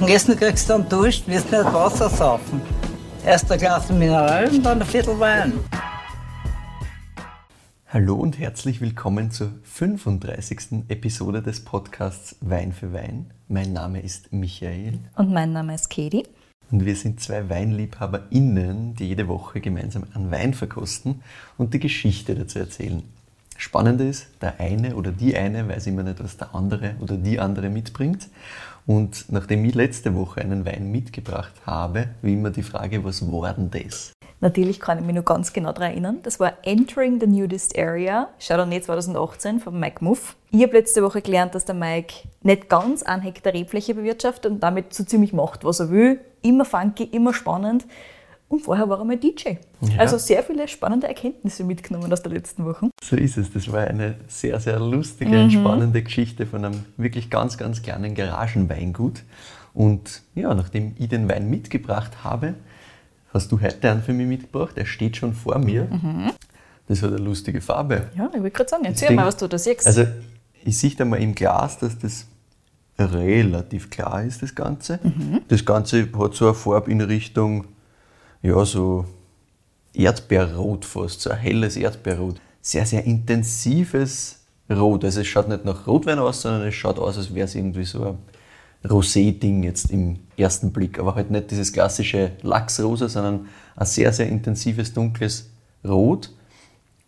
Und Essen kriegst du dann Dusch, wirst nicht Wasser saufen. Erst ein Glas Mineral und dann ein Viertel Wein. Hallo und herzlich willkommen zur 35. Episode des Podcasts Wein für Wein. Mein Name ist Michael. Und mein Name ist Katie. Und wir sind zwei WeinliebhaberInnen, die jede Woche gemeinsam einen Wein verkosten und die Geschichte dazu erzählen. Spannend ist, der eine oder die eine weiß immer nicht, was der andere oder die andere mitbringt. Und nachdem ich letzte Woche einen Wein mitgebracht habe, wie immer die Frage, was war denn das? Natürlich kann ich mich noch ganz genau daran erinnern. Das war Entering the Nudist Area, Chardonnay 2018 von Mike Muff. Ich habe letzte Woche gelernt, dass der Mike nicht ganz einen Hektar Rebfläche bewirtschaftet und damit so ziemlich macht, was er will. Immer funky, immer spannend. Und vorher war er mal DJ. Ja. Also sehr viele spannende Erkenntnisse mitgenommen aus der letzten Woche. So ist es. Das war eine sehr, sehr lustige mhm. und spannende Geschichte von einem wirklich ganz, ganz kleinen Garagenweingut. Und ja, nachdem ich den Wein mitgebracht habe, hast du heute einen für mich mitgebracht. Er steht schon vor mir. Mhm. Das hat eine lustige Farbe. Ja, ich wollte gerade sagen, erzähl mal, was du da siehst. Also, ich sehe da mal im Glas, dass das relativ klar ist, das Ganze. Mhm. Das Ganze hat so eine Farbe in Richtung ja, so Erdbeerrot fast, so ein helles Erdbeerrot. Sehr, sehr intensives Rot. Also es schaut nicht nach Rotwein aus, sondern es schaut aus, als wäre es irgendwie so ein Rosé-Ding jetzt im ersten Blick. Aber halt nicht dieses klassische Lachsrosa, sondern ein sehr, sehr intensives, dunkles Rot.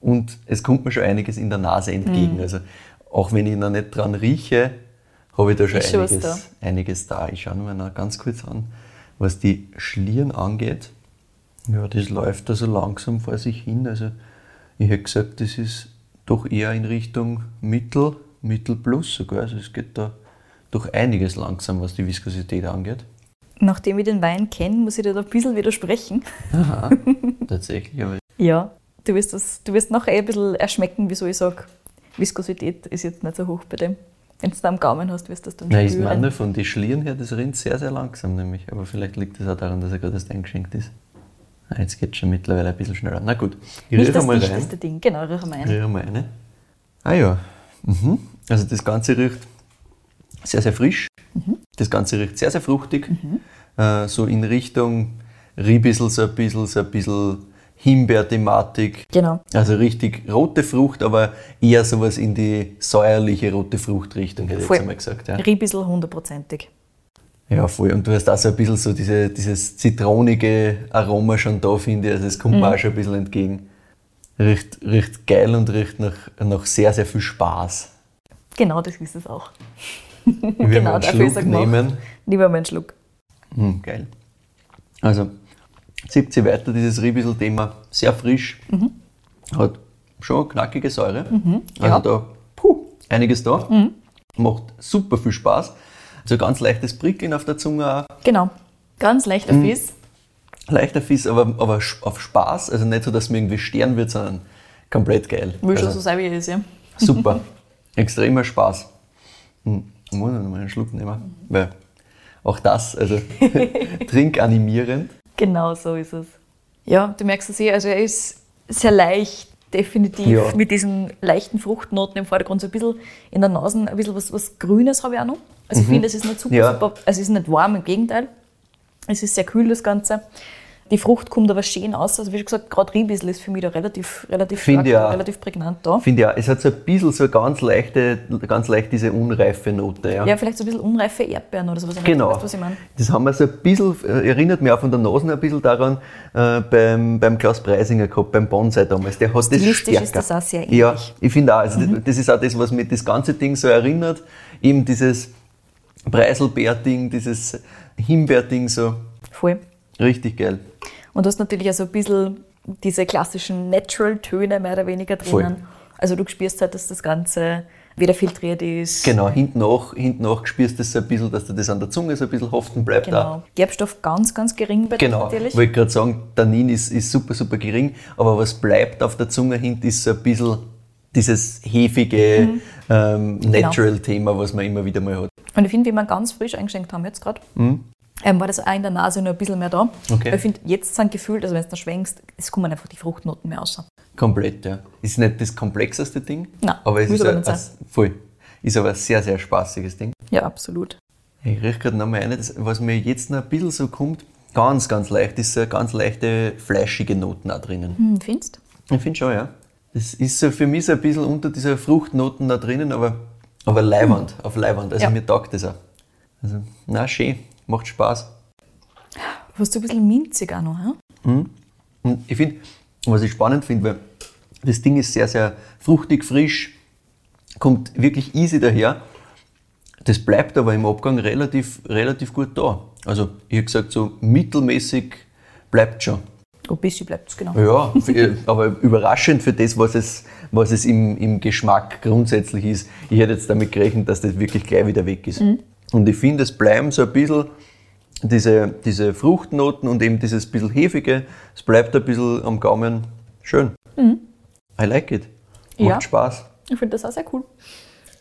Und es kommt mir schon einiges in der Nase entgegen. Mhm. Also auch wenn ich noch nicht dran rieche, habe ich da schon einiges, da. einiges da. Ich schaue mir noch ganz kurz an, was die Schlieren angeht. Ja, das läuft da so langsam vor sich hin. Also ich hätte gesagt, das ist doch eher in Richtung Mittel, Mittel plus sogar. Also es geht da doch einiges langsam, was die Viskosität angeht. Nachdem ich den Wein kenne, muss ich dir da ein bisschen widersprechen. Aha, tatsächlich. Aber ja, du wirst, das, du wirst nachher ein bisschen erschmecken, wieso ich sage, Viskosität ist jetzt nicht so hoch bei dem. Wenn du es da am Gaumen hast, wirst du das dann Nein, spüren. Ich meine, von den Schlieren her, das rinnt sehr, sehr langsam nämlich. Aber vielleicht liegt es auch daran, dass er gerade erst eingeschenkt ist. Ah, jetzt geht es schon mittlerweile ein bisschen schneller. Na gut, ich Nicht das mal rein. Ding, genau, riech mal eine. Riech mal eine. Ah ja, mhm. also das Ganze riecht sehr, sehr frisch. Mhm. Das Ganze riecht sehr, sehr fruchtig. Mhm. Äh, so in Richtung Riebissel, so ein bisschen, so ein bisschen Himbeer-Thematik. Genau. Also richtig rote Frucht, aber eher sowas in die säuerliche rote Fruchtrichtung, hätte ich jetzt einmal gesagt. Ja. Riebissel hundertprozentig. Ja, voll. Und du hast auch so ein bisschen so diese, dieses zitronige Aroma schon da, finde ich. Also es kommt mhm. mir auch schon ein bisschen entgegen. Riecht, riecht geil und riecht nach, nach sehr, sehr viel Spaß. Genau, das ist es auch. genau, dafür ist er nehmen. Lieber mal einen Schluck. Mhm, geil. Also, zieht sie weiter, dieses Riebissel-Thema. Sehr frisch. Mhm. Hat schon knackige Säure. Mhm, also ja. da, puh, einiges da. Mhm. Macht super viel Spaß. So ganz leichtes Prickeln auf der Zunge auch. Genau, ganz leichter mhm. Fiss. Leichter Fiss, aber, aber auf Spaß. Also nicht so, dass mir irgendwie sterben wird, sondern komplett geil. Will also, schon so sein, wie es ist, ja. Super. Extremer Spaß. Hm. Ich muss noch mal einen Schluck nehmen, weil auch das, also trinkanimierend. Genau so ist es. Ja, du merkst es eh, also er ist sehr leicht, definitiv ja. mit diesen leichten Fruchtnoten im Vordergrund, so ein bisschen in der Nase, ein bisschen was, was Grünes habe ich auch noch. Also ich mhm. finde, es ist nicht super, ja. super, also es ist nicht warm, im Gegenteil. Es ist sehr kühl, das Ganze. Die Frucht kommt aber schön aus. Also wie schon gesagt, gerade Riebissel ist für mich da relativ, relativ, stark, ja, relativ prägnant da. Finde ja, es hat so ein bisschen so ganz leichte, ganz leicht diese unreife Note. Ja, ja vielleicht so ein bisschen unreife Erdbeeren oder sowas. Genau. Weißt, was ich meine? Das haben wir so ein bisschen, äh, erinnert mich auch von der Nase ein bisschen daran, äh, beim, beim Klaus Preisinger gehabt, beim Bonsai damals. Der hat das stärker. ist das auch sehr ähnlich. Ja, ich finde auch. Also mhm. Das ist auch das, was mich das ganze Ding so erinnert. Eben dieses Preiselbeer-Ding, dieses Himbeer-Ding so. Voll. Richtig geil. Und du hast natürlich auch so ein bisschen diese klassischen Natural-Töne mehr oder weniger drinnen. Voll. Also du spürst halt, dass das Ganze wieder filtriert ist. Genau, hinten nach, hinten nach spürst du das so ein bisschen, dass dir das an der Zunge so ein bisschen haften bleibt. Genau. Auch. Gerbstoff ganz, ganz gering bei genau. dir natürlich. wollte gerade sagen, Tannin ist, ist super, super gering, aber was bleibt auf der Zunge hinten ist so ein bisschen dieses hefige mhm. ähm, genau. Natural-Thema, was man immer wieder mal hat. Und ich finde, wie wir ganz frisch eingeschenkt haben jetzt gerade, mhm. ähm, war das auch in der Nase noch ein bisschen mehr da. Okay. Ich finde, jetzt sind gefühlt, also wenn du schwenkst, es kommen einfach die Fruchtnoten mehr raus. Komplett, ja. Ist nicht das komplexeste Ding, Nein, aber es ist, ein, ein, voll, ist aber ein sehr, sehr spaßiges Ding. Ja, absolut. Ich rieche gerade nochmal eine, das, was mir jetzt noch ein bisschen so kommt, ganz, ganz leicht, ist so eine ganz leichte, fleischige Noten auch drinnen. Hm, findest Ich finde schon, ja. Das ist so für mich so ein bisschen unter dieser Fruchtnoten da drinnen, aber, aber leiwand, auf leiwand. Also Ja. mir taugt das auch. Also, na schön, macht Spaß. Hast du ein bisschen minzig auch noch, hm? Und ich finde, was ich spannend finde, weil das Ding ist sehr, sehr fruchtig, frisch, kommt wirklich easy daher. Das bleibt aber im Abgang relativ, relativ gut da. Also, ich habe gesagt, so mittelmäßig bleibt schon. Ein bisschen bleibt es, genau. Ja, aber überraschend für das, was es, was es im, im Geschmack grundsätzlich ist. Ich hätte jetzt damit gerechnet, dass das wirklich gleich wieder weg ist. Und ich finde, es bleiben so ein bisschen diese, diese Fruchtnoten und eben dieses bisschen Hefige, es bleibt ein bisschen am Gaumen schön. I like it. Macht Ja. Spaß. Ich finde das auch sehr cool.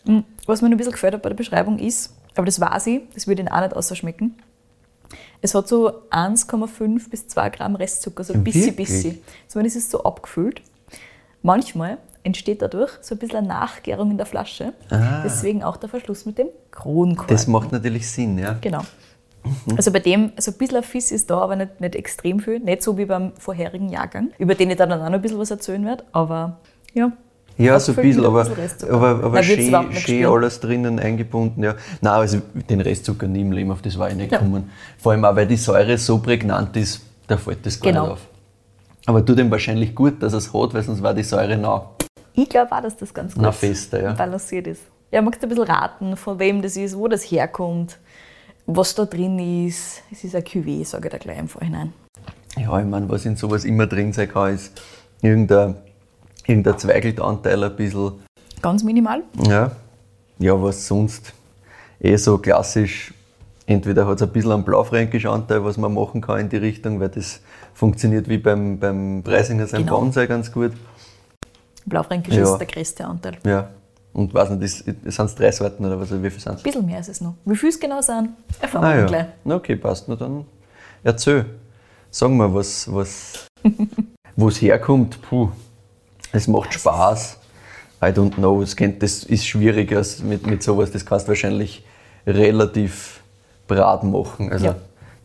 Mm, Was mir ein bisschen gefällt hat bei der Beschreibung ist, aber das weiß ich, das würde Ihnen auch nicht ausschmecken. Es hat so 1,5 bis 2 Gramm Restzucker, so ein bisschen, bisschen. Zumindest ist es so abgefüllt. Manchmal entsteht dadurch so ein bisschen eine Nachgärung in der Flasche. Deswegen auch der Verschluss mit dem Kronkorken. Ah. Das macht natürlich Sinn, ja. Genau. Also bei dem, so ein bisschen Fiss ist da, aber nicht, nicht extrem viel. Nicht so wie beim vorherigen Jahrgang, über den ich dann auch noch ein bisschen was erzählen werde. Aber ja. Ja, so ein bisschen, aber, bisschen aber, aber wird's schön, schön alles drinnen eingebunden. Ja. Nein, also den Restzucker nie im Leben, auf das war ich nicht Ja. gekommen. Vor allem auch, weil die Säure so prägnant ist, da fällt das gar Genau. nicht auf. Aber tut ihm wahrscheinlich gut, dass er es hat, weil sonst war die Säure nah. Ich glaube auch, dass das ganz gut Na, fester, ja. balanciert ist. Ja, magst du ein bisschen raten, von wem das ist, wo das herkommt, was da drin ist? Es ist ein Cuvée, sage ich da gleich im Vorhinein. Ja, ich meine, was in sowas immer drin sein kann, ist irgendein, irgendein Zweigeltanteil ein bisschen. Ganz minimal. Ja, ja was sonst eh so klassisch. Entweder hat es ein bisschen einen blaufränkischen Anteil, was man machen kann in die Richtung, weil das funktioniert wie beim, beim Preisinger sein Genau. Bonsai ganz gut. Blaufränkisch Ja. ist der größte Anteil. Ein Ja. Und weiß nicht, das, sind es drei Sorten oder was? Wie viel sind es? bisschen mehr ist es noch. Wie viel es genau sind, erfahren wir Ah dann ja. gleich. Na, Okay, passt. Na dann erzähl. Sag mal, was, was, wo es herkommt. Puh, es macht Spaß. I don't know. Es kennt, das ist schwierig als mit, mit sowas. Das kannst du wahrscheinlich relativ brat machen. Also, Ja.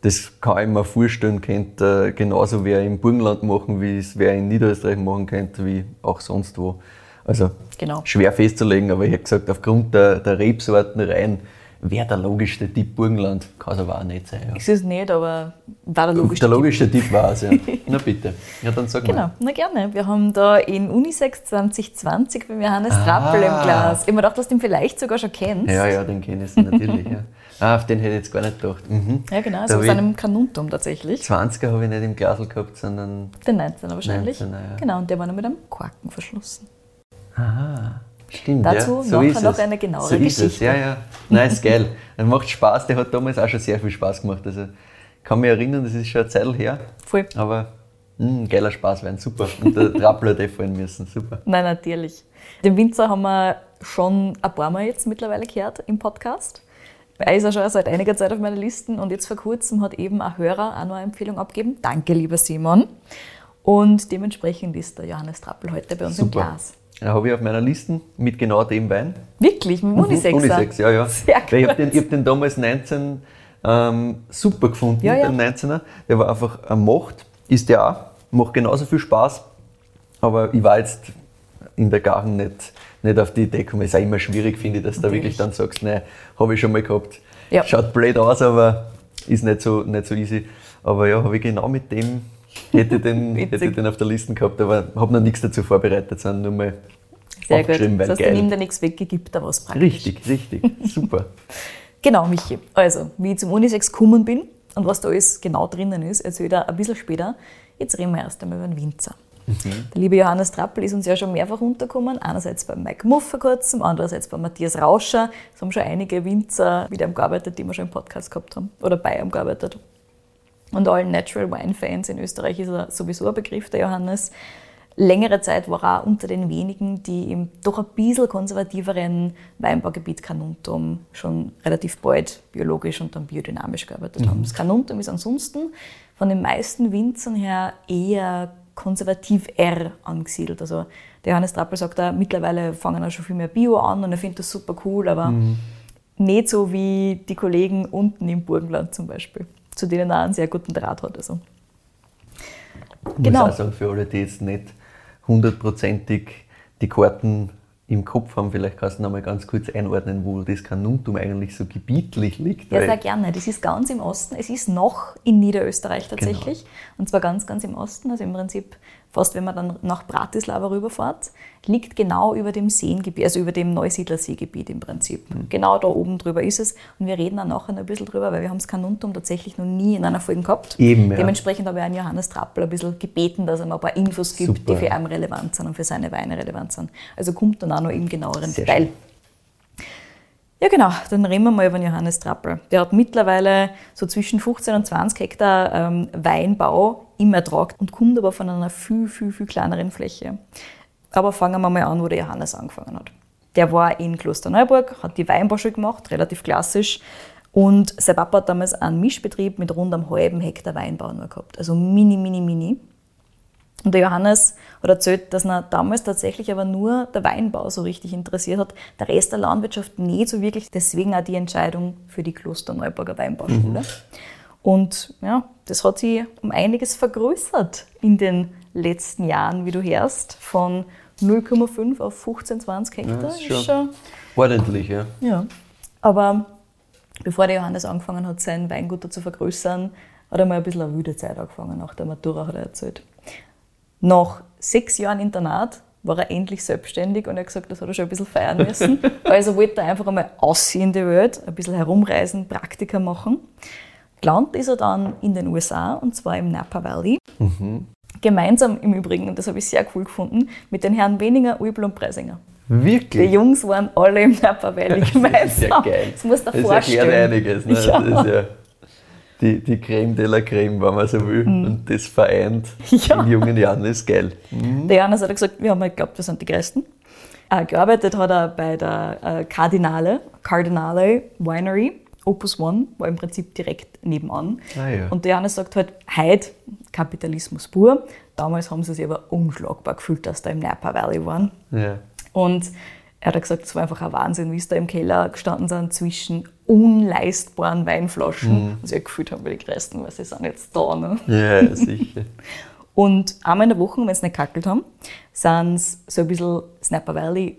Das kann ich mir vorstellen, könnte genauso wer im Burgenland machen, wie es wer in Niederösterreich machen könnte, wie auch sonst wo. Also Genau. schwer festzulegen, aber ich hätte gesagt, aufgrund der, der Rebsorten rein wäre der logischste Tipp Burgenland. Kann es aber auch nicht sein. Ja. Ist es nicht, aber war der logisch. Der logischste Tipp war es, ja. Na bitte. Ja, dann sag Genau, mal. na gerne. Wir haben da in Unisex 2020 beim Johannes Trappel im Ah. Glas. Ich habe mir gedacht, dass du ihn vielleicht sogar schon kennst. Ja, ja, den kenne ich natürlich. ja. Ah, auf den hätte ich jetzt gar nicht gedacht. Mhm. Ja, genau, so hab aus einem Kanuntum tatsächlich. 20er habe ich nicht im Glasl gehabt, sondern. Den 19er wahrscheinlich. 19er, ja. Genau, und der war noch mit einem Korken verschlossen. Aha. Stimmt, Dazu ja. so nachher ist noch es. eine genauere so ist es. Geschichte. Ja, ja. Nein, ist geil. Er macht Spaß, der hat damals auch schon sehr viel Spaß gemacht. Also, ich kann mich erinnern, das ist schon eine Zeit her. Voll. Aber mh, geiler Spaß werden, super. Und der Trappler hätte fallen müssen, super. Nein, natürlich. Den Winzer haben wir schon ein paar Mal jetzt mittlerweile gehört im Podcast. Er ist ja schon seit einiger Zeit auf meiner Liste und jetzt vor kurzem hat eben ein Hörer auch noch eine Empfehlung abgegeben. Danke, lieber Simon. Und dementsprechend ist der Johannes Trappel heute bei uns im Super. Glas. Den habe ich auf meiner Liste mit genau dem Wein. Wirklich, mit dem Unisexer. Unisex, ja, ja. Sehr Weil ich habe den, hab den damals 19 ähm, super gefunden, Ja, ja. den 19er. Der war einfach eine Macht, ist der auch, macht genauso viel Spaß. Aber ich war jetzt in der Garten nicht, nicht auf die Idee gekommen. Ist auch immer schwierig, finde ich, dass du da wirklich dann sagst, nein, habe ich schon mal gehabt. Ja. Schaut blöd aus, aber ist nicht so, nicht so easy. Aber ja, habe ich genau mit dem, hätte ich den, hätte ich den auf der Liste gehabt, aber habe noch nichts dazu vorbereitet, sondern nur mal Sehr gut. aufgeschrieben, weil Das heißt, geil. nehme da nichts weg, gebe da was praktisch. Richtig, richtig, super. Genau, Michi. Also, wie ich zum Unisex gekommen bin und was da alles genau drinnen ist, erzähle ich dir ein bisschen später. Jetzt reden wir erst einmal über den Winzer. Der liebe Johannes Trappel ist uns ja schon mehrfach untergekommen. Einerseits bei Mike Muff vor kurzem, andererseits bei Matthias Rauscher. Es haben schon einige Winzer mit ihm gearbeitet, die wir schon im Podcast gehabt haben oder bei ihm gearbeitet. Und allen Natural Wine Fans in Österreich ist er sowieso ein Begriff, der Johannes. Längere Zeit war er auch unter den wenigen, die im doch ein bisschen konservativeren Weinbaugebiet Kanuntum schon relativ bald biologisch und dann biodynamisch gearbeitet haben. Das Kanuntum ist ansonsten von den meisten Winzern her eher konservativ R angesiedelt. Also der Johannes Trappel sagt da, mittlerweile fangen auch schon viel mehr Bio an und er findet das super cool, aber nicht so wie die Kollegen unten im Burgenland zum Beispiel, zu denen er einen sehr guten Draht hat. Also. Ich genau. muss auch sagen, für alle, die jetzt nicht hundertprozentig die Karten im Kopf haben, vielleicht kannst du noch mal ganz kurz einordnen, wo das Kanuntum eigentlich so gebietlich liegt. Ja, sehr gerne. Das ist ganz im Osten. Es ist noch in Niederösterreich tatsächlich. Genau. Und zwar ganz, ganz im Osten. Also im Prinzip fast wenn man dann nach Bratislava rüberfährt, liegt genau über dem Seengebiet, also über dem Neusiedlerseegebiet im Prinzip. Mhm. Genau da oben drüber ist es. Und wir reden dann nachher ein bisschen drüber, weil wir haben das Kanuntum tatsächlich noch nie in einer Folge gehabt. Eben, ja. Dementsprechend habe ich an Johannes Trappel ein bisschen gebeten, dass er mir ein paar Infos gibt, Super. die für ihn relevant sind und für seine Weine relevant sind. Also kommt dann auch noch im genaueren Sehr Detail. Schön. Ja, genau. Dann reden wir mal über Johannes Trappel. Der hat mittlerweile so zwischen 15 und 20 Hektar ähm, Weinbau im Ertrag und kommt aber von einer viel, viel, viel kleineren Fläche. Aber fangen wir mal an, wo der Johannes angefangen hat. Der war in Klosterneuburg, hat die Weinbauschule gemacht, relativ klassisch. Und sein Papa hat damals einen Mischbetrieb mit rund einem halben Hektar Weinbau nur gehabt. Also mini, mini, mini. Und der Johannes hat erzählt, dass er damals tatsächlich aber nur der Weinbau so richtig interessiert hat, der Rest der Landwirtschaft nicht so wirklich. Deswegen auch die Entscheidung für die Klosterneuburger Weinbauschule. Mhm. Und ja, das hat sich um einiges vergrößert in den letzten Jahren, wie du hörst, von 0,5 auf 15, 20 Hektar. Ja, ist schon, ist schon ordentlich, ja. Ja, aber bevor der Johannes angefangen hat, sein Weingut zu vergrößern, hat er mal ein bisschen eine wüde Zeit angefangen. Nach der Matura hat er erzählt. Nach sechs Jahren Internat war er endlich selbstständig und er hat gesagt, das hat er schon ein bisschen feiern müssen. also wollte er einfach einmal aussehen in die Welt, ein bisschen herumreisen, Praktika machen. Gelandet ist er dann in den USA und zwar im Napa Valley. Mhm. Gemeinsam im Übrigen, und das habe ich sehr cool gefunden, mit den Herren Weniger, Ulbel und Preisinger. Wirklich? Die Jungs waren alle im Napa Valley gemeinsam. Das ist ja geil. Das muss dir das vorstellen. Das erklärt einiges. Ne? Ja. Das ist ja die, die Creme de la Creme, wenn man so will. Mhm. Und das vereint ja. in jungen Jahren ist geil. Mhm. Der Johannes hat gesagt, wir haben halt geglaubt, wir sind die Größten. Äh, gearbeitet hat er bei der äh, Cardinale, Cardinale Winery. Opus One war im Prinzip direkt nebenan. Ah, ja. Und der Johannes sagt halt, heute Kapitalismus pur. Damals haben sie sich aber unschlagbar gefühlt, dass da im Napa Valley waren. Ja. Und er hat gesagt, es war einfach ein Wahnsinn, wie sie da im Keller gestanden sind zwischen unleistbaren Weinflaschen. Mhm. Und sie halt gefühlt haben, die Gresten, weil sie sind jetzt da. Ne? Ja, sicher. und einmal in der Woche, wenn sie nicht kackelt haben, sind sie so ein bisschen Snapper Valley,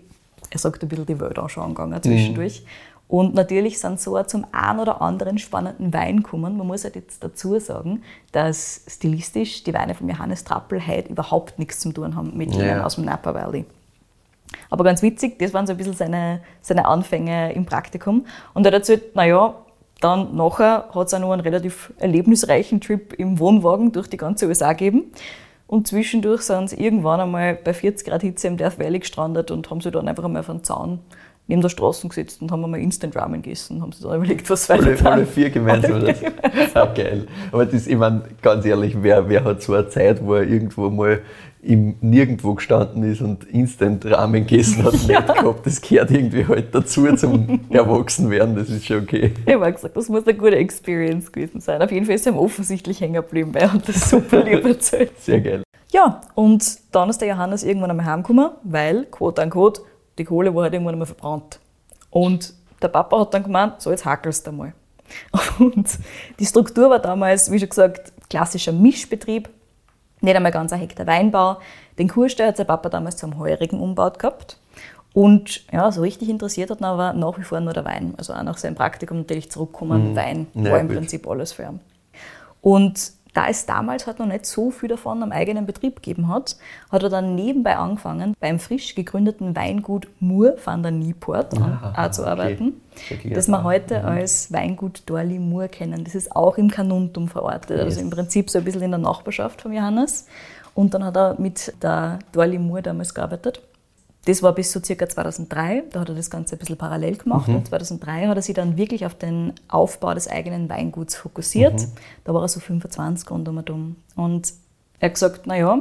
er sagt ein bisschen die Welt anschauen gegangen zwischendurch. Mhm. Und natürlich sind so auch zum einen oder anderen spannenden Wein gekommen. Man muss halt jetzt dazu sagen, dass stilistisch die Weine von Johannes Trappel heute überhaupt nichts zu tun haben mit denen ja. aus dem Napa Valley. Aber ganz witzig, das waren so ein bisschen seine, seine Anfänge im Praktikum. Und er hat erzählt, naja, dann nachher hat es auch noch einen relativ erlebnisreichen Trip im Wohnwagen durch die ganze USA gegeben. Und zwischendurch sind sie irgendwann einmal bei 40 Grad Hitze im Death Valley gestrandet und haben sich dann einfach einmal auf den Zaun neben der Straße gesetzt und haben einmal Instant Ramen gegessen und haben sich dann überlegt, was weiter alle, alle vier gemeinsam. Alle das ist auch geil. Aber das, ich meine, ganz ehrlich, wer, wer hat so eine Zeit, wo er irgendwo mal im Nirgendwo gestanden ist und Instant Ramen gegessen hat, ja. nicht gehabt. Das gehört irgendwie halt dazu zum Erwachsenwerden, das ist schon okay. Ich habe gesagt, das muss eine gute Experience gewesen sein. Auf jeden Fall ist er ihm offensichtlich hängen geblieben, weil er hat das super lieb erzählt. Sehr geil. Ja, und dann ist der Johannes irgendwann einmal heimgekommen, weil, quote unquote, die Kohle war halt irgendwann einmal verbrannt. Und der Papa hat dann gemeint, so jetzt hackelst du mal. Und die Struktur war damals, wie schon gesagt, klassischer Mischbetrieb nicht einmal ganz ein Hektar Weinbau. Den Kurstall hat sein Papa damals zum Heurigen umgebaut gehabt. Und ja, so richtig interessiert hat ihn aber nach wie vor nur der Wein. Also auch nach seinem Praktikum natürlich zurückkommen. Mhm. Wein ja, war im gut. Prinzip alles für ihn. Und da es damals halt noch nicht so viel davon am eigenen Betrieb gegeben hat, hat er dann nebenbei angefangen, beim frisch gegründeten Weingut Moor van der Nieport ah, zu arbeiten, okay. das wir heute mhm. als Weingut Dorli Moor kennen. Das ist auch im Kanuntum verortet, also also im Prinzip so ein bisschen in der Nachbarschaft von Johannes. Und dann hat er mit der Dorli Moor damals gearbeitet. Das war bis so circa 2003, da hat er das Ganze ein bisschen parallel gemacht. Mhm. Und 2003 hat er sich dann wirklich auf den Aufbau des eigenen Weinguts fokussiert. Mhm. Da war er so 25 rund um und um. Und er hat gesagt, naja,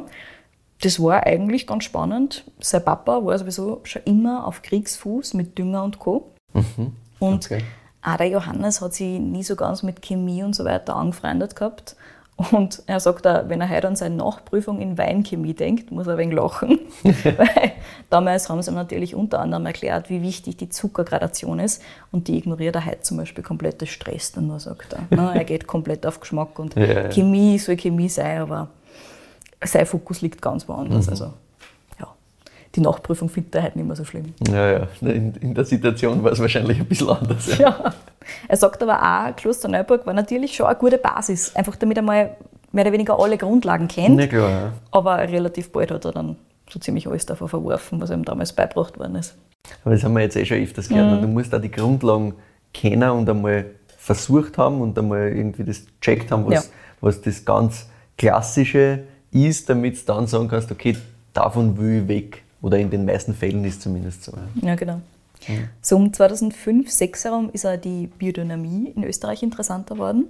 das war eigentlich ganz spannend. Sein Papa war sowieso schon immer auf Kriegsfuß mit Dünger und Co. Mhm. Und okay. auch der Johannes hat sich nie so ganz mit Chemie und so weiter angefreundet gehabt. Und er sagt auch, wenn er heute an seine Nachprüfung in Weinchemie denkt, muss er ein wenig lachen. Weil damals haben sie ihm natürlich unter anderem erklärt, wie wichtig die Zuckergradation ist. Und die ignoriert er heute zum Beispiel komplett. Das stresst und nur sagt er. Ne? Er geht komplett auf Geschmack. Und ja, ja. Chemie soll Chemie sein, aber sein Fokus liegt ganz woanders. Mhm. Also, ja, die Nachprüfung findet er heute nicht mehr so schlimm. Ja, ja. In, in der Situation war es wahrscheinlich ein bisschen anders. Ja. ja. Er sagt aber auch, Kloster Neuburg war natürlich schon eine gute Basis, einfach damit er mal mehr oder weniger alle Grundlagen kennt. Ja, klar, ja. Aber relativ bald hat er dann so ziemlich alles davon verworfen, was ihm damals beigebracht worden ist. Aber das haben wir jetzt eh schon öfters gehört. Mhm. Du musst auch die Grundlagen kennen und einmal versucht haben und einmal irgendwie das checkt haben, was, ja. was das ganz Klassische ist, damit du dann sagen kannst, okay, davon will ich weg. Oder in den meisten Fällen ist es zumindest so. Ja, genau. So um 2005, 2006 herum ist auch die Biodynamie in Österreich interessanter worden.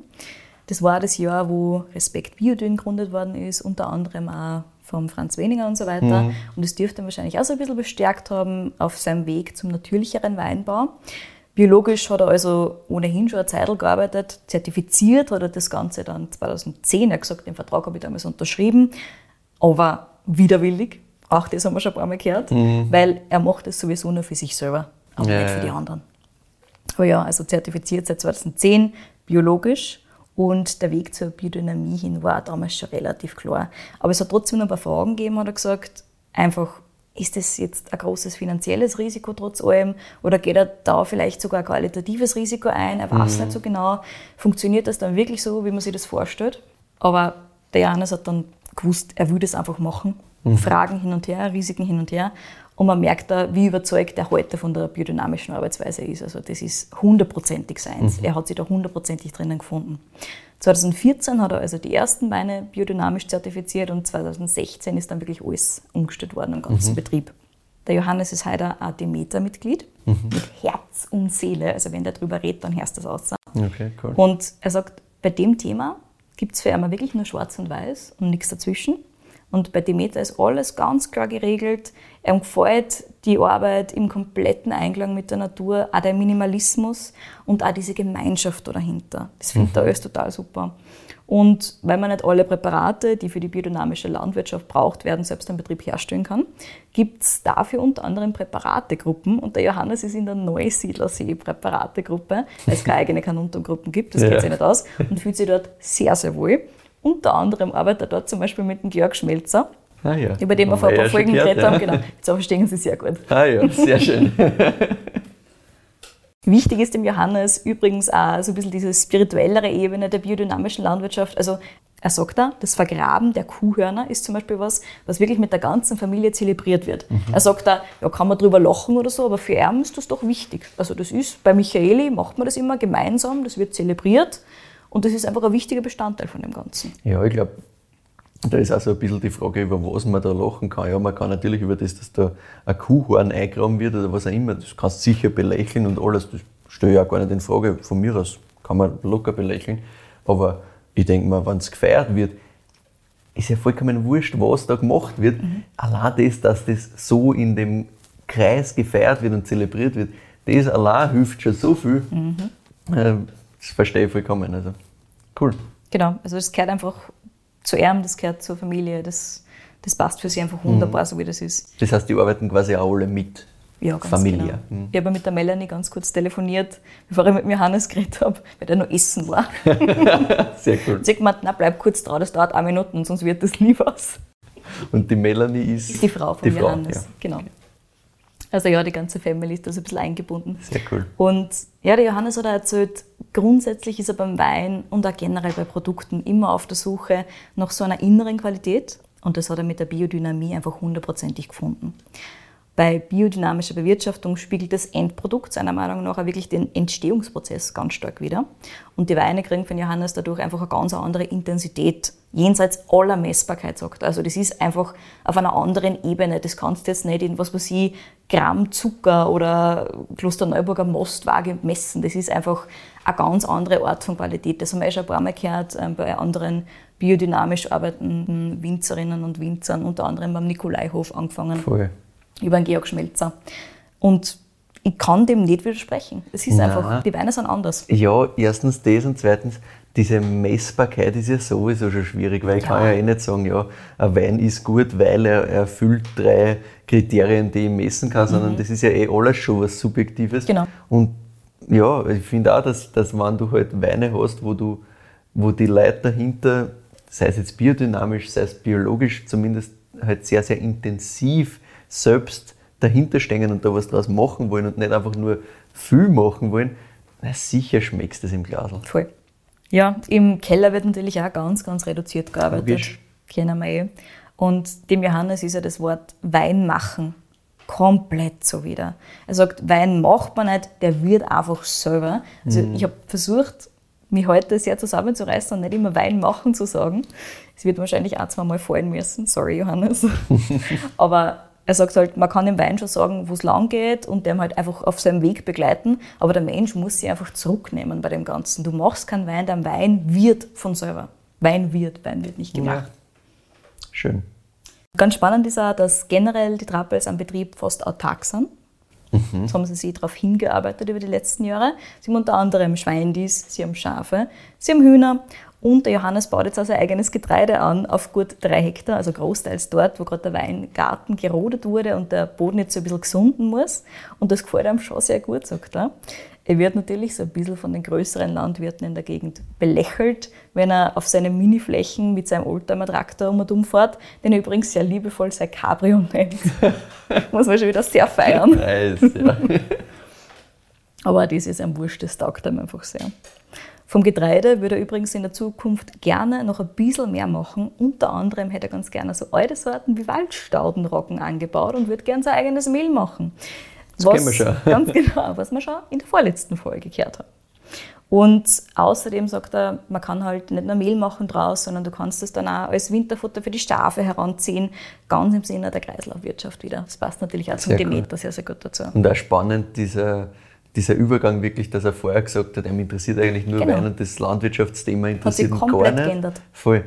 Das war das Jahr, wo Respekt Biodyn gegründet worden ist, unter anderem auch vom Franz Weninger und so weiter. Mhm. Und das dürfte ihn wahrscheinlich auch so ein bisschen bestärkt haben auf seinem Weg zum natürlicheren Weinbau. Biologisch hat er also ohnehin schon eine Zeit gearbeitet, zertifiziert hat er das Ganze dann 2010, er hat gesagt, den Vertrag habe ich damals unterschrieben, aber widerwillig, auch das haben wir schon ein paar Mal gehört, mhm. weil er macht es sowieso nur für sich selber, aber ja, nicht für die anderen. Aber ja, also zertifiziert seit 2010, biologisch und der Weg zur Biodynamie hin war damals schon relativ klar. Aber es hat trotzdem noch ein paar Fragen gegeben, hat er gesagt, einfach ist das jetzt ein großes finanzielles Risiko trotz allem oder geht er da vielleicht sogar ein qualitatives Risiko ein? Er weiß mhm. nicht so genau, funktioniert das dann wirklich so, wie man sich das vorstellt? Aber der Johannes hat dann gewusst, er will das einfach machen. Mhm. Fragen hin und her, Risiken hin und her. Und man merkt da, wie überzeugt er heute von der biodynamischen Arbeitsweise ist. Also das ist hundertprozentig seins. Mhm. Er hat sich da hundertprozentig drinnen gefunden. 2014 hat er also die ersten Weine biodynamisch zertifiziert und 2016 ist dann wirklich alles umgestellt worden im ganzen mhm. Betrieb. Der Johannes ist heute ein Demeter-Mitglied mhm. mit Herz und Seele. Also wenn der drüber redet, dann hörst du das aus. Okay, cool. Und er sagt, bei dem Thema gibt es für ihn wirklich nur schwarz und weiß und nichts dazwischen. Und bei Demeter ist alles ganz klar geregelt. Ihm gefällt die Arbeit im kompletten Einklang mit der Natur, auch der Minimalismus und auch diese Gemeinschaft dahinter. Das findet mhm. er alles total super. Und weil man nicht alle Präparate, die für die biodynamische Landwirtschaft braucht werden, selbst im Betrieb herstellen kann, gibt es dafür unter anderem Präparategruppen. Und der Johannes ist in der Neusiedlersee Präparategruppe, weil es keine eigene Kanuntengruppen gibt, das ja. geht sich nicht aus, und fühlt sich dort sehr, sehr wohl. Unter anderem arbeitet er dort zum Beispiel mit dem Georg Schmelzer, ah, ja. über den wir vor ein paar Folgen geredet haben. Genau. Jetzt verstehen Sie sehr gut. Ah ja, sehr schön. Wichtig ist dem Johannes übrigens auch so ein bisschen diese spirituellere Ebene der biodynamischen Landwirtschaft. Also er sagt da, das Vergraben der Kuhhörner ist zum Beispiel was, was wirklich mit der ganzen Familie zelebriert wird. Mhm. Er sagt da, ja, kann man drüber lachen oder so, aber für ihn ist das doch wichtig. Also das ist, bei Michaeli macht man das immer gemeinsam, das wird zelebriert. Und das ist einfach ein wichtiger Bestandteil von dem Ganzen. Ja, ich glaube, da ist auch so ein bisschen die Frage, über was man da lachen kann. Ja, man kann natürlich über das, dass da ein Kuhhorn eingraben wird oder was auch immer, das kannst du sicher belächeln und alles, das stelle ich auch gar nicht in Frage. Von mir aus kann man locker belächeln. Aber ich denke mal, wenn es gefeiert wird, ist ja vollkommen wurscht, was da gemacht wird. Mhm. Allein das, dass das so in dem Kreis gefeiert wird und zelebriert wird, das allein hilft schon so viel. Mhm. Ähm, das verstehe ich vollkommen. Also. Cool. Genau, also das gehört einfach zu ihm, das gehört zur Familie, das, das passt für sie einfach wunderbar, mhm. so wie das ist. Das heißt, die arbeiten quasi auch alle mit ja, Familie. Genau. Mhm. Ich habe mit der Melanie ganz kurz telefoniert, bevor ich mit Johannes geredet habe, weil der noch essen war. Sehr cool. Sie hat gemeint, na, bleib kurz dran, das dauert eine Minute, sonst wird das nie was. Und die Melanie ist? Ist die Frau von die Johannes, ja. genau. Also ja, die ganze Family ist da so ein bisschen eingebunden. Sehr cool. Und ja, der Johannes hat erzählt, grundsätzlich ist er beim Wein und auch generell bei Produkten immer auf der Suche nach so einer inneren Qualität. Und das hat er mit der Biodynamie einfach hundertprozentig gefunden. Bei biodynamischer Bewirtschaftung spiegelt das Endprodukt seiner Meinung nach auch wirklich den Entstehungsprozess ganz stark wider. Und die Weine kriegen von Johannes dadurch einfach eine ganz andere Intensität, jenseits aller Messbarkeit, sagt. Also das ist einfach auf einer anderen Ebene. Das kannst du jetzt nicht in, was weiß ich, Gramm Zucker oder Klosterneuburger Mostwaage messen. Das ist einfach eine ganz andere Art von Qualität. Das haben wir schon ein paar Mal gehört ähm, bei anderen biodynamisch arbeitenden Winzerinnen und Winzern, unter anderem beim Nikolaihof angefangen. Voll über einen Georg Schmelzer. Und ich kann dem nicht widersprechen. Es ist Nein. einfach, die Weine sind anders. Ja, erstens das und zweitens, diese Messbarkeit ist ja sowieso schon schwierig, weil ich ja. kann ja eh nicht sagen, ja, ein Wein ist gut, weil er erfüllt drei Kriterien, die ich messen kann, sondern mhm. das ist ja eh alles schon was Subjektives. Genau. Und ja, ich finde auch, dass, dass wenn du halt Weine hast, wo du, wo die Leute dahinter, sei es jetzt biodynamisch, sei es biologisch, zumindest halt sehr, sehr intensiv selbst dahinter stehen und da was draus machen wollen und nicht einfach nur viel machen wollen, na sicher schmeckst du das im Glas. Voll. Ja, im Keller wird natürlich auch ganz, ganz reduziert gearbeitet. Logisch. Kennen wir eh. Und dem Johannes ist ja das Wort Wein machen komplett so wieder. Er sagt, Wein macht man nicht, der wird einfach selber. Also mhm. ich habe versucht, mich heute sehr zusammenzureißen und nicht immer Wein machen zu sagen. Es wird wahrscheinlich auch zweimal fallen müssen. Sorry, Johannes. Aber er sagt halt, man kann dem Wein schon sagen, wo es lang geht und dem halt einfach auf seinem Weg begleiten, aber der Mensch muss sich einfach zurücknehmen bei dem Ganzen. Du machst keinen Wein, der Wein wird von selber. Wein wird, Wein wird nicht gemacht. Ja. Schön. Ganz spannend ist auch, dass generell die Trappels am Betrieb fast autark sind. Mhm. Das haben sie sich darauf hingearbeitet über die letzten Jahre. Sie haben unter anderem Schweindis, sie haben Schafe, sie haben Hühner und der Johannes baut jetzt auch sein eigenes Getreide an auf gut drei Hektar, also großteils dort, wo gerade der Weingarten gerodet wurde und der Boden jetzt so ein bisschen gesunden muss. Und das gefällt einem schon sehr gut, sagt er. Er wird natürlich so ein bisschen von den größeren Landwirten in der Gegend belächelt, wenn er auf seine Miniflächen mit seinem Oldtimer-Traktor um und um fährt, den er übrigens sehr liebevoll sein Cabrio nennt. Muss man schon wieder sehr feiern. Nice, ja. Aber das ist ein Wurscht, das taugt ihm einfach sehr. Vom Getreide würde er übrigens in der Zukunft gerne noch ein bisschen mehr machen. Unter anderem hätte er ganz gerne so alte Sorten wie Waldstaudenroggen angebaut und würde gerne sein eigenes Mehl machen. Das was, wir schon. Ganz genau, was wir schon in der vorletzten Folge gehört haben. Und außerdem sagt er, man kann halt nicht nur Mehl machen draus, sondern du kannst es dann auch als Winterfutter für die Schafe heranziehen, ganz im Sinne der Kreislaufwirtschaft wieder. Das passt natürlich auch zum Demeter sehr, sehr gut dazu. Und auch spannend, dieser dieser Übergang wirklich, dass er vorher gesagt hat, er interessiert eigentlich nur genau. Wein und das Landwirtschaftsthema interessiert ihn gar nicht. Geändert. Voll.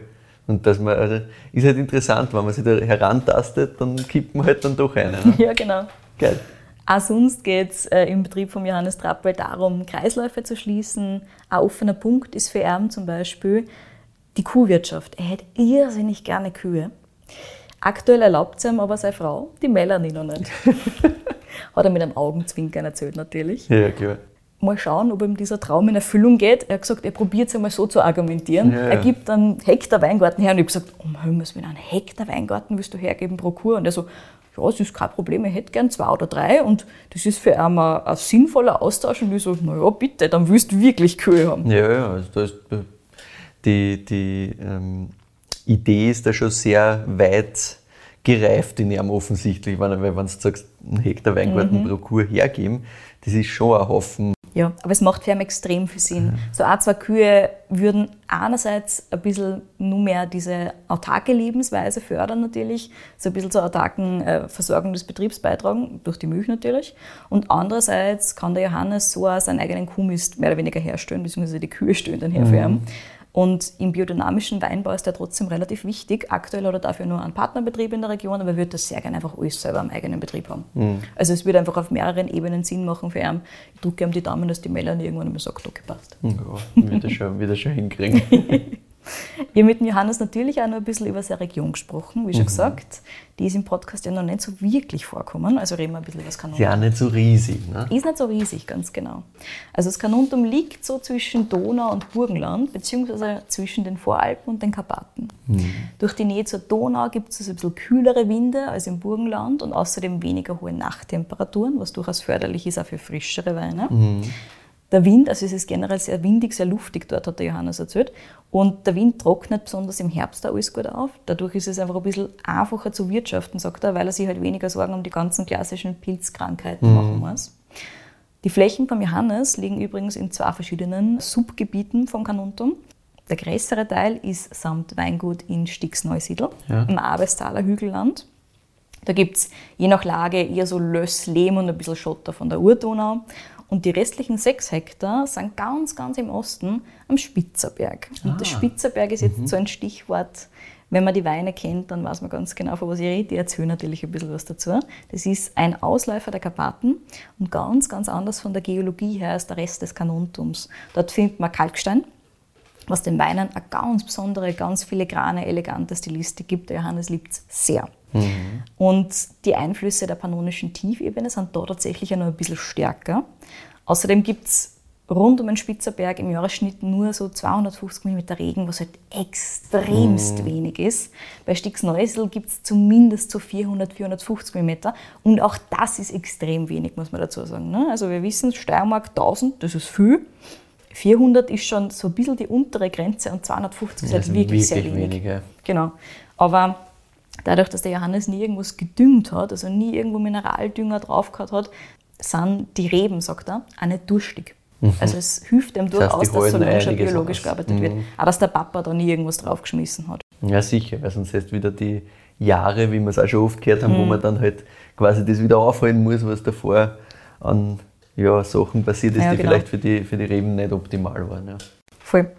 Und dass man, also, ist halt interessant, wenn man sich da herantastet, dann kippt man halt dann doch eine. Ne? Ja, genau. Geil. Auch sonst geht es äh, im Betrieb von Johannes Trappel darum, Kreisläufe zu schließen. Ein offener Punkt ist für ihn zum Beispiel die Kuhwirtschaft. Er hätte irrsinnig gerne Kühe. Aktuell erlaubt sie ihm aber seine Frau, die Melanie, noch nicht. Hat er mit einem Augenzwinkern erzählt natürlich. Ja, klar. Mal schauen, ob ihm dieser Traum in Erfüllung geht. Er hat gesagt, er probiert es einmal so zu argumentieren. Ja, ja. Er gibt einen Hektar Weingarten her und ich habe gesagt, um Himmels Willen, einen Hektar Weingarten willst du hergeben pro Kur? Und er so, ja, es ist kein Problem, ich hätte gern zwei oder drei und das ist für ihn ein, ein sinnvoller Austausch. Und ich so, naja, bitte, dann willst du wirklich Kühe haben. Ja, ja, also da ist die, die ähm, Idee ist da schon sehr weit gereift in ihm offensichtlich, weil, wenn du sagst, einen Hektar Weingarten mhm. pro Kur hergeben, das ist schon ein Haufen. Ja, aber es macht für ihn extrem viel Sinn. Mhm. So ein, zwei Kühe würden einerseits ein bisschen nur mehr diese autarke Lebensweise fördern natürlich, so ein bisschen zur autarken äh, Versorgung des Betriebs beitragen, durch die Milch natürlich. Und andererseits kann der Johannes so auch seinen eigenen Kuhmist mehr oder weniger herstellen, beziehungsweise die Kühe stellen dann her mhm. für ihn. Und im biodynamischen Weinbau ist der trotzdem relativ wichtig. Aktuell oder dafür nur ein Partnerbetrieb in der Region, aber würde das sehr gerne einfach alles selber am eigenen Betrieb haben. Mhm. Also es würde einfach auf mehreren Ebenen Sinn machen für ihn. Ich drücke ihm die Daumen, dass die Melanie irgendwann einmal sagt, okay, passt. Ja, wird er schon, wird er schon hinkriegen. Wir haben mit Johannes natürlich auch noch ein bisschen über seine Region gesprochen, wie schon mhm. gesagt. Die ist im Podcast ja noch nicht so wirklich vorkommen. Also reden wir ein bisschen über das Kanuntum. Ja, nicht so riesig, ne? Ist nicht so riesig, ganz genau. Also das Kanuntum liegt so zwischen Donau und Burgenland, beziehungsweise zwischen den Voralpen und den Karpaten. Mhm. Durch die Nähe zur Donau gibt es also ein bisschen kühlere Winde als im Burgenland und außerdem weniger hohe Nachttemperaturen, was durchaus förderlich ist auch für frischere Weine. Mhm. Der Wind, also es ist generell sehr windig, sehr luftig dort, hat der Johannes erzählt. Und der Wind trocknet besonders im Herbst da alles gut auf. Dadurch ist es einfach ein bisschen einfacher zu wirtschaften, sagt er, weil er sich halt weniger Sorgen um die ganzen klassischen Pilzkrankheiten mhm. machen muss. Die Flächen vom Johannes liegen übrigens in zwei verschiedenen Subgebieten vom Kanuntum. Der größere Teil ist samt Weingut in Stix-Neusiedl ja. im Abestaler Hügelland. Da gibt es je nach Lage eher so Löss, Lehm und ein bisschen Schotter von der Urdonau. Und die restlichen sechs Hektar sind ganz, ganz im Osten am Spitzerberg. Und ah. der Spitzerberg ist jetzt mhm. so ein Stichwort. Wenn man die Weine kennt, dann weiß man ganz genau, von was ich rede. Ich erzähle natürlich ein bisschen was dazu. Das ist ein Ausläufer der Karpaten und ganz, ganz anders von der Geologie her als der Rest des Kanuntums. Dort findet man Kalkstein, was den Weinen eine ganz besondere, ganz filigrane, elegante Stilistik gibt. Der Johannes liebt es sehr. Mhm. Und die Einflüsse der pannonischen Tiefebene sind da tatsächlich noch ein bisschen stärker. Außerdem gibt es rund um den Spitzerberg im Jahresschnitt nur so 250 mm Regen, was halt extremst mm. wenig ist. Bei Stix-Neusel gibt es zumindest so 400, 450 mm und auch das ist extrem wenig, muss man dazu sagen. Ne? Also wir wissen, Steiermark 1000, das ist viel. 400 ist schon so ein bisschen die untere Grenze und 250 ist halt wirklich, wirklich sehr wenig. wenig ja. Genau. Aber dadurch, dass der Johannes nie irgendwas gedüngt hat, also nie irgendwo Mineraldünger drauf gehabt hat, sind die Reben, sagt er, auch nicht durstig. Mhm. Also es hilft ihm durchaus, das heißt, dass so lange schon biologisch gearbeitet mhm. wird. Aber dass der Papa da nie irgendwas draufgeschmissen hat. Ja, sicher, weil sonst hast du wieder die Jahre, wie wir es auch schon oft gehört haben, mhm. wo man dann halt quasi das wieder aufholen muss, was davor an ja, Sachen passiert ist, ja, die genau. vielleicht für die, für die Reben nicht optimal waren. Ja. Voll.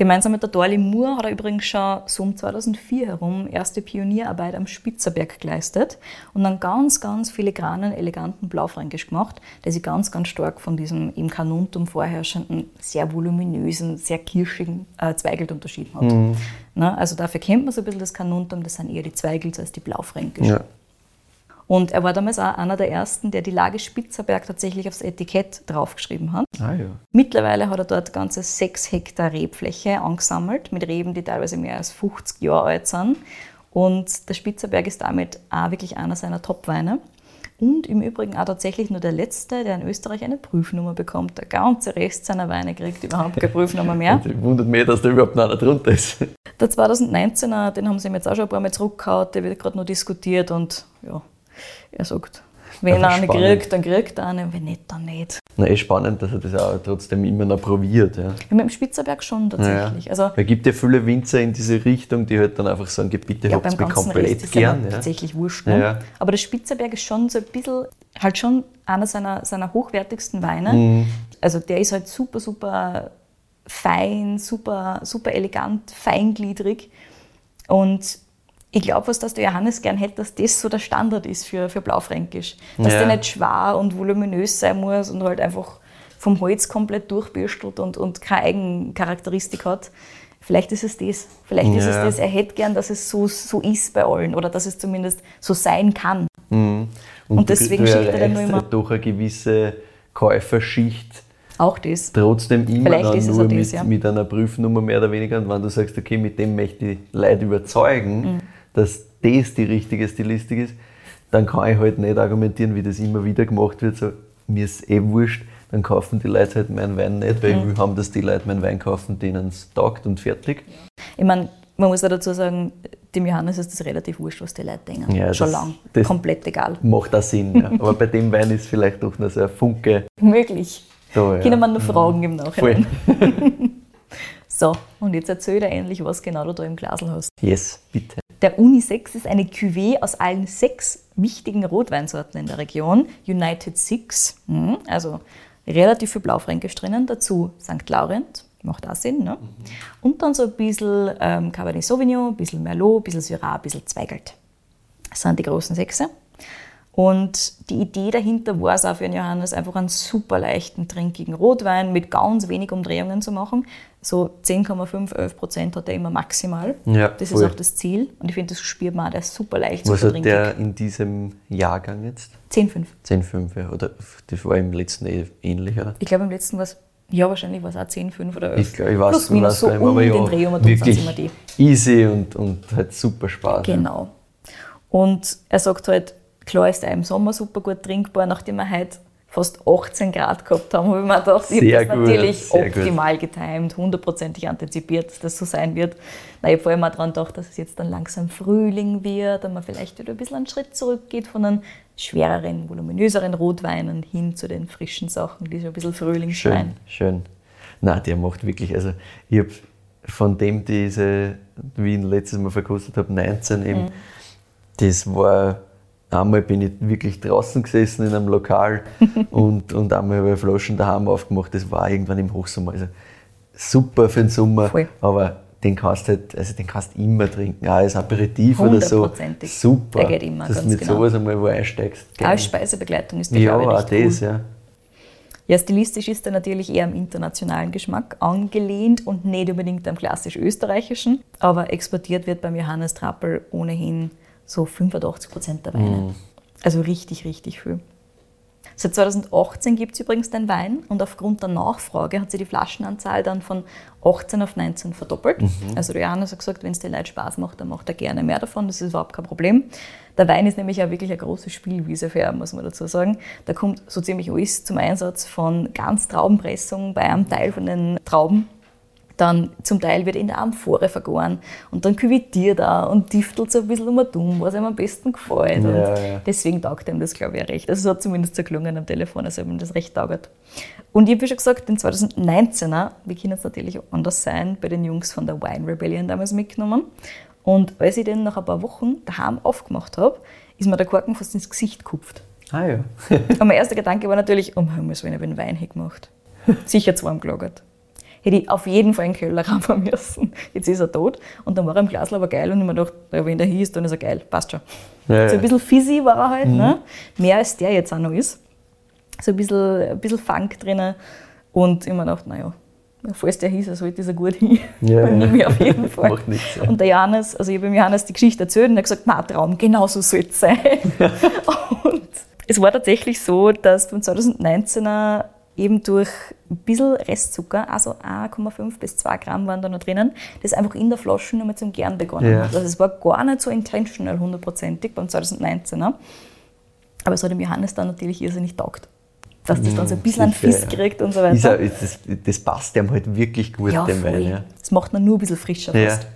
Gemeinsam mit der Dorli Moore hat er übrigens schon so um 2004 herum erste Pionierarbeit am Spitzerberg geleistet und einen ganz, ganz filigranen, eleganten Blaufränkisch gemacht, der sich ganz, ganz stark von diesem im Kanuntum vorherrschenden, sehr voluminösen, sehr kirschigen äh, Zweigelt unterschieden hat. Mhm. Na, also dafür kennt man so ein bisschen das Kanuntum, das sind eher die Zweigelt als die Blaufränkisch. Ja. Und er war damals auch einer der ersten, der die Lage Spitzerberg tatsächlich aufs Etikett draufgeschrieben hat. Ah, ja. Mittlerweile hat er dort ganze sechs Hektar Rebfläche angesammelt, mit Reben, die teilweise mehr als 50 Jahre alt sind. Und der Spitzerberg ist damit auch wirklich einer seiner Top-Weine. Und im Übrigen auch tatsächlich nur der letzte, der in Österreich eine Prüfnummer bekommt. Der ganze Rest seiner Weine kriegt überhaupt keine Prüfnummer mehr. Und wundert mich, dass da überhaupt noch einer drunter ist. Der 2019er, den haben sie jetzt auch schon ein paar Mal zurückgehauen, der wird gerade noch diskutiert und ja, er sagt, wenn er eine kriegt, dann kriegt er eine, wenn nicht, dann nicht. Na, eh spannend, dass er das auch trotzdem immer noch probiert. Ja. ja mit dem Spitzerberg schon tatsächlich. Ja. Also, es gibt ja viele Winzer in diese Richtung, die halt dann einfach sagen, bitte ja, habt mir komplett Rest gern. Ja. tatsächlich wurscht. Ne? Ja. Aber der Spitzerberg ist schon so ein bisschen, halt schon einer seiner, seiner hochwertigsten Weine. Mhm. Also der ist halt super, super fein, super, super elegant, feingliedrig. Und ich glaube, was dass der Johannes gern hätte, dass das so der Standard ist für, für Blaufränkisch. Dass ja. der nicht schwer und voluminös sein muss und halt einfach vom Holz komplett durchbürstelt und, und keine Eigencharakteristik hat. Vielleicht ist es das. Vielleicht ja. ist es das. Er hätte gern, dass es so, so ist bei allen oder dass es zumindest so sein kann. Mhm. Und, und, deswegen schickt er dann nur immer. Durch eine gewisse Käuferschicht. Auch das. Trotzdem immer Vielleicht dann nur das, mit, ja. mit einer Prüfnummer mehr oder weniger. Und wenn du sagst, okay, mit dem möchte ich Leute überzeugen, mhm dass das die richtige Stilistik ist, dann kann ich halt nicht argumentieren, wie das immer wieder gemacht wird, so, mir ist eh wurscht, dann kaufen die Leute halt meinen Wein nicht, weil mhm. wir haben, dass die Leute meinen Wein kaufen, denen es taugt und fertig. Ich meine, man muss ja dazu sagen, dem Johannes ist das relativ wurscht, was die Leute denken. Ja, Schon lange. Komplett egal. Macht auch Sinn. Ja. Aber bei dem Wein ist vielleicht doch noch so ein Funke. Möglich. Da, ja. Können wir nur Fragen im Nachhinein. so, und jetzt erzähl dir endlich, was genau du da im Glasl hast. Yes, bitte. Der Uni 6 ist eine Cuvée aus allen sechs wichtigen Rotweinsorten in der Region, United Six, hm, also relativ viel Blaufränkisch drinnen, dazu St. Laurent, macht auch Sinn, ne? Mhm. Und dann so ein bisschen ähm, Cabernet Sauvignon, ein bisschen Merlot, ein bisschen Syrah, ein bisschen Zweigelt. Das sind die großen Sechse. Und die Idee dahinter war es auch für den Johannes, einfach einen super leichten, trinkigen Rotwein mit ganz wenig Umdrehungen zu machen. So 10,5, 11 Prozent hat er immer maximal. Ja, das voll. ist auch das Ziel. Und ich finde, das spürt man auch, der ist super leicht, Was hat der in diesem Jahrgang jetzt? 10,5. 10,5, ja. Oder das war im letzten eh ähnlich, oder? Ich glaube, im letzten war es ja, wahrscheinlich war es auch 10,5 oder 11. Ich, ich weiß, Plus, minus so um aber ja, den Dreh um wirklich immer die. easy und, und hat super Spaß. Genau. Und er sagt halt, Klar ist er im Sommer super gut trinkbar, nachdem wir heute fast 18 Grad gehabt haben, habe ich mir gedacht, ich habe das natürlich optimal gut. getimt, hundertprozentig antizipiert, dass das so sein wird. Na, ich habe vor allem auch daran gedacht, dass es jetzt dann langsam Frühling wird und man vielleicht wieder ein bisschen einen Schritt zurückgeht von den schwereren, voluminöseren Rotweinen hin zu den frischen Sachen, die so ein bisschen Frühling schön, schön. Schön. Na, der macht wirklich, also ich habe von dem diese, wie ich letztes Mal verkostet habe, 19 eben, mhm. das war Einmal bin ich wirklich draußen gesessen in einem Lokal und, und einmal habe ich Flaschen daheim aufgemacht. Das war irgendwann im Hochsommer. Also super für den Sommer, Voll. aber den kannst du halt, also den kannst immer trinken, auch als Aperitif oder so. Super. Der geht immer, dass du mit genau. sowas einmal wo einsteigst. Als Speisebegleitung ist der, Ja, auch das, ja. Ja, stilistisch ist er natürlich eher am internationalen Geschmack angelehnt und nicht unbedingt am klassisch österreichischen. Aber exportiert wird beim Johannes Trappel ohnehin so 85 Prozent der Weine. Mm. Also richtig, richtig viel. Seit 2018 gibt es übrigens den Wein und aufgrund der Nachfrage hat sich die Flaschenanzahl dann von 18 auf 19 verdoppelt. Mhm. Also Johannes hat gesagt, wenn es den Leuten Spaß macht, dann macht er gerne mehr davon. Das ist überhaupt kein Problem. Der Wein ist nämlich auch wirklich eine große Spielwiese für ihn, muss man dazu sagen. Da kommt so ziemlich alles zum Einsatz von ganz Traubenpressung bei einem Teil von den Trauben dann zum Teil wird in der Amphore vergoren und dann küvitiert er und diftelt so ein bisschen um dumm, was ihm am besten gefällt. Ja, ja. Deswegen taugt ihm das, glaube ich, recht. Also es hat zumindest so gelungen am Telefon, also ihm das recht taugt. Und ich habe schon gesagt, den 2019er, wir können es natürlich auch anders sein, bei den Jungs von der Wine Rebellion damals mitgenommen. Und als ich den nach ein paar Wochen daheim aufgemacht habe, ist mir der Korken fast ins Gesicht gekupft. Ah ja. und mein erster Gedanke war natürlich, oh Himmels Willen, ich habe den Wein gemacht. Sicher zu warm gelagert hätte ich auf jeden Fall einen Keller rammen müssen. Jetzt ist er tot und dann war er im Glas aber geil und ich mir gedacht, ja, wenn der hier ist, dann ist er geil, passt schon. Ja, so ein bisschen fizzy war er halt, mhm. ne? mehr als der jetzt auch noch ist. So ein bisschen, ein bisschen Funk drin und ich mir gedacht, naja, falls der hieß, sollte er gut hin. Ja, ja. auf jeden Fall. Macht nichts, ja. Und der Johannes, also ich habe dem Johannes die Geschichte erzählt und er hat gesagt, na Traum, genau so soll es sein. und es war tatsächlich so, dass beim 2019er eben durch ein bisschen Restzucker, also 1,5 bis 2 Gramm waren da noch drinnen, das einfach in der Flasche nur mal zum Gern begonnen ja. hat. Also es war gar nicht so intentional hundertprozentig beim 2019er. Aber es hat dem Johannes dann natürlich irrsinnig taugt. Dass das dann so ein bisschen einen Fiss kriegt und so weiter. das, das, passt dem halt wirklich gut, ja, dem Wein. Ja. Das macht man nur ein bisschen frischer fast.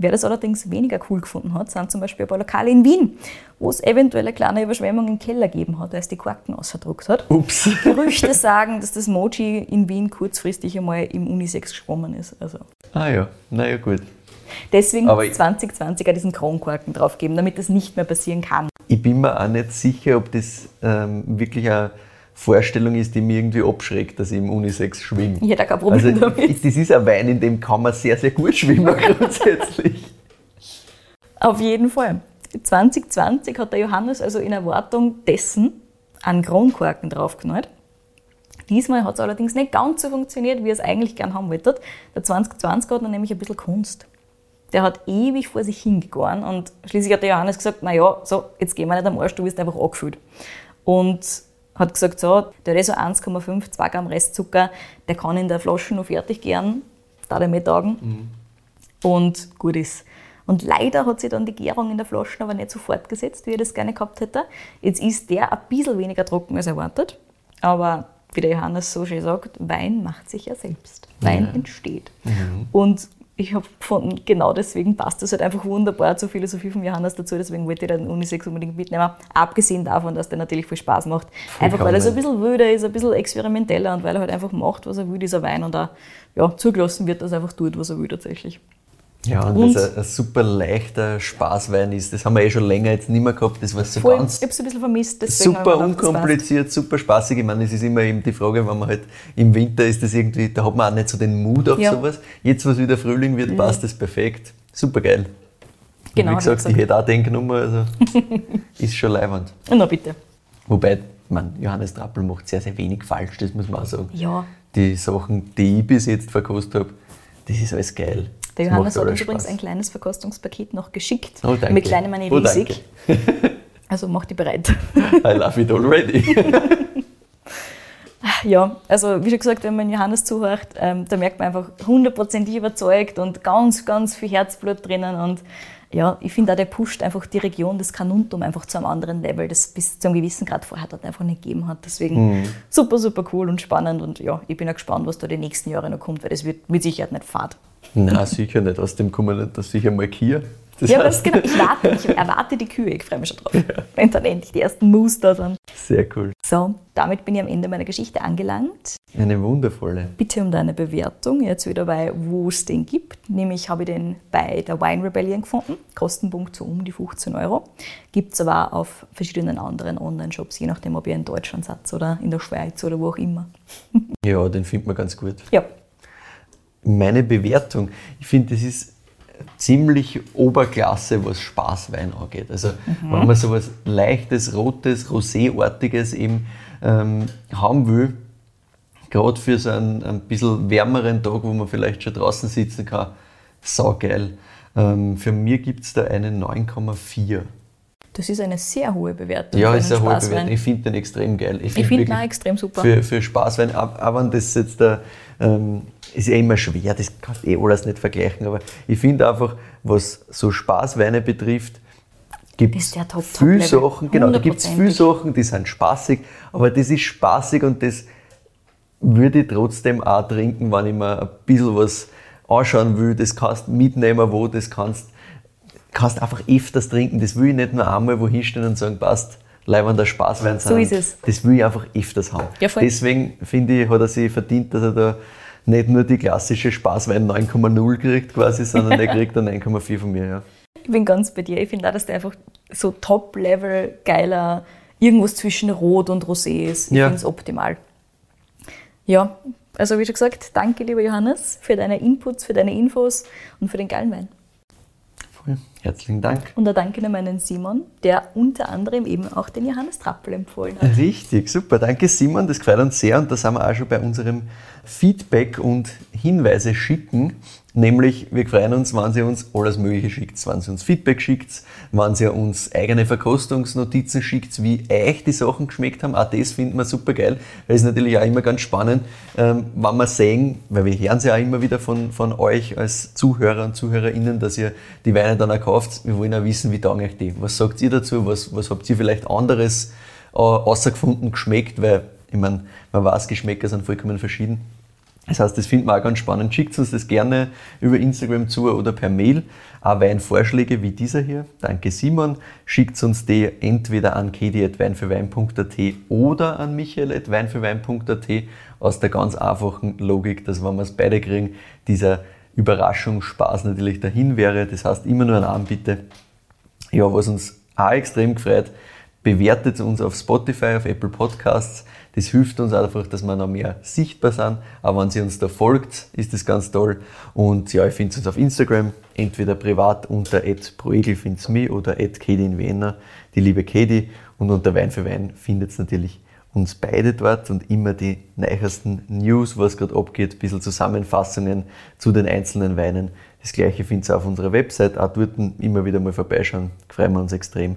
Wer das allerdings weniger cool gefunden hat, sind zum Beispiel ein paar Lokale in Wien, wo es eventuell eine kleine Überschwemmung im Keller gegeben hat, als die Korken ausgedruckt hat. Ups. Gerüchte sagen, dass das Mochi in Wien kurzfristig einmal im Unisex geschwommen ist. Also. Ah ja, naja gut. Deswegen hat 2020 diesen Kronkorken draufgegeben, damit das nicht mehr passieren kann. Ich bin mir auch nicht sicher, ob das ähm, wirklich ein Vorstellung ist, die mir irgendwie abschreckt, dass ich im Unisex schwimme. Ich hätte kein Problem also, damit. Das ist ein Wein, in dem kann man sehr, sehr gut schwimmen grundsätzlich. Auf jeden Fall. 2020 hat der Johannes also in Erwartung dessen einen Kronkorken draufgenäht. Diesmal hat es allerdings nicht ganz so funktioniert, wie er es eigentlich gern haben wollte. Der 2020 hat nämlich ein bisschen Kunst. Der hat ewig vor sich hingegangen und schließlich hat der Johannes gesagt, naja, so, jetzt gehen wir nicht am Arsch, du wirst einfach angefüllt. Und hat gesagt, so, der hat eh so 1,5, 2 Gramm Restzucker, der kann in der Flasche noch fertig gern, da der mit tagen. Mhm. Und gut ist. Und leider hat sich dann die Gärung in der Flasche aber nicht so fortgesetzt, wie er das gerne gehabt hätte. Jetzt ist der ein bisschen weniger trocken als erwartet. Aber wie der Johannes so schön sagt, Wein macht sich ja selbst. Wein ja. entsteht. Mhm. Und ich habe gefunden, genau deswegen passt das halt einfach wunderbar zur Philosophie von Johannes dazu. Deswegen wollte ich den Unisex unbedingt mitnehmen. Abgesehen davon, dass der natürlich viel Spaß macht. Einfach weil er so ein bisschen wilder ist, ein bisschen experimenteller und weil er halt einfach macht, was er will, dieser Wein und auch ja, zugelassen wird, dass er einfach tut, was er will tatsächlich. Ja, und, und dass ein, ein, super leichter Spaßwein ist, das haben wir eh schon länger jetzt nicht mehr gehabt. Das war so voll, ganz. Ich habe es ein bisschen vermisst. Super unkompliziert, super spaßig. Ich meine, es ist immer eben die Frage, wenn man halt im Winter ist, das irgendwie, da hat man auch nicht so den Mut auf ja. sowas. Jetzt, was wieder Frühling wird, passt das perfekt. Super geil. Genau. Und wie gesagt, ich hätte auch den genommen, also ist schon leibend. Na bitte. Wobei, man, Johannes Trappel macht sehr, sehr wenig falsch, das muss man auch sagen. Ja. Die Sachen, die ich bis jetzt verkostet habe, das ist alles geil. Der Johannes hat uns übrigens ein kleines Verkostungspaket noch geschickt. Oh, danke. Mit kleinem eine oh, riesig. also mach die bereit. I love it already. ja, also wie schon gesagt, wenn man Johannes zuhört, ähm, da merkt man einfach hundertprozentig überzeugt und ganz, ganz viel Herzblut drinnen. Und ja, ich finde auch, der pusht einfach die Region des Kanuntum einfach zu einem anderen Level, das bis zu einem gewissen Grad vorher dort einfach nicht gegeben hat. Deswegen mhm. super, super cool und spannend. Und ja, ich bin auch gespannt, was da die nächsten Jahre noch kommt, weil das wird mit Sicherheit nicht fad. Nein, sicher nicht. Aus dem kommen nicht, dass sicher mal Kier. Das ja, heißt, genau. Ich warte, ich erwarte die Kühe, ich freue mich schon drauf. Ja. Wenn dann endlich die ersten Moose da sind. Sehr cool. So, damit bin ich am Ende meiner Geschichte angelangt. Eine wundervolle. Bitte um deine Bewertung. Jetzt wieder bei, wo es den gibt. Nämlich habe ich den bei der Wine Rebellion gefunden. Kostenpunkt so um die 15 Euro. Gibt es aber auch auf verschiedenen anderen Online-Shops, je nachdem, ob ihr in Deutschland seid oder in der Schweiz oder wo auch immer. ja, den findet man ganz gut. Ja, meine Bewertung. Ich finde, das ist ziemlich Oberklasse, was Spaßwein angeht. Also mhm. wenn man so was leichtes, rotes, roséartiges eben ähm, haben will, gerade für so einen ein bisschen wärmeren Tag, wo man vielleicht schon draußen sitzen kann, saugeil. Ähm, für mich gibt es da eine 9,4. Das ist eine sehr hohe Bewertung. Ja, ist eine hohe Bewertung. Ich finde den extrem geil. Ich finde find ihn auch extrem super. Für, für Spaßwein, aber das jetzt da, ähm, ist ja immer schwer, das kannst du eh alles nicht vergleichen, aber ich finde einfach, was so Spaßweine betrifft, gibt es viele Sachen, genau, da gibt es viele Sachen, die sind spaßig, aber das ist spaßig und das würde ich trotzdem auch trinken, wenn ich mir ein bisschen was anschauen will, das kannst du mitnehmen, wo, das kannst kannst einfach öfters trinken. Das will ich nicht nur einmal wo hinstellen und sagen, passt, leibender Spaßwein sein. So ist es. Das will ich einfach öfters haben. Ja, Deswegen finde ich, hat er sich verdient, dass er da nicht nur die klassische Spaßwein 9,0 kriegt quasi, sondern der kriegt dann 9,4 von mir. Ja. Ich bin ganz bei dir. Ich finde auch, dass der einfach so top-level geiler, irgendwas zwischen Rot und Rosé ist. Ich ja. finde es optimal. Ja, also wie schon gesagt, danke lieber Johannes für deine Inputs, für deine Infos und für den geilen Wein. Herzlichen Dank. Und da danke an meinen Simon, der unter anderem eben auch den Johannes Trappel empfohlen hat. Richtig, super. Danke Simon, das gefällt uns sehr und da sind wir auch schon bei unserem Feedback und Hinweise schicken. Nämlich, wir freuen uns, wenn Sie uns alles Mögliche schickt. Wenn Sie uns Feedback schickt, wenn Sie uns eigene Verkostungsnotizen schickt, wie euch die Sachen geschmeckt haben. Auch das finden wir super geil. Weil es natürlich auch immer ganz spannend, ähm, wenn wir sehen, weil wir hören sie auch immer wieder von, von euch als Zuhörer und ZuhörerInnen, dass ihr die Weine dann auch kauft. Wir wollen auch wissen, wie taugen euch die. Was sagt ihr dazu? Was, was habt ihr vielleicht anderes äh, außergefunden geschmeckt? Weil, ich meine, man weiß, Geschmäcker sind vollkommen verschieden. Das heißt, das finden wir auch ganz spannend. Schickt uns das gerne über Instagram zu oder per Mail. Auch Weinvorschläge wie dieser hier. Danke Simon. Schickt uns die entweder an kedi.weinfürwein.at oder an michael.weinfürwein.at aus der ganz einfachen Logik, dass wenn wir es beide kriegen, dieser Überraschungsspaß natürlich dahin wäre. Das heißt, immer nur ein Arm bitte. Ja, was uns auch extrem gefreut, bewertet uns auf Spotify, auf Apple Podcasts. Das hilft uns einfach, dass wir noch mehr sichtbar sind. Aber wenn Sie uns da folgt, ist das ganz toll. Und ja, ich finde uns auf Instagram, entweder privat unter proegel findet mich oder Vienna, die liebe Katie. Und unter Wein für Wein findet es natürlich uns beide dort und immer die neuesten News, was gerade abgeht, ein bisschen Zusammenfassungen zu den einzelnen Weinen. Das gleiche findet ihr auf unserer Website, auch dort immer wieder mal vorbeischauen. Freuen wir uns extrem.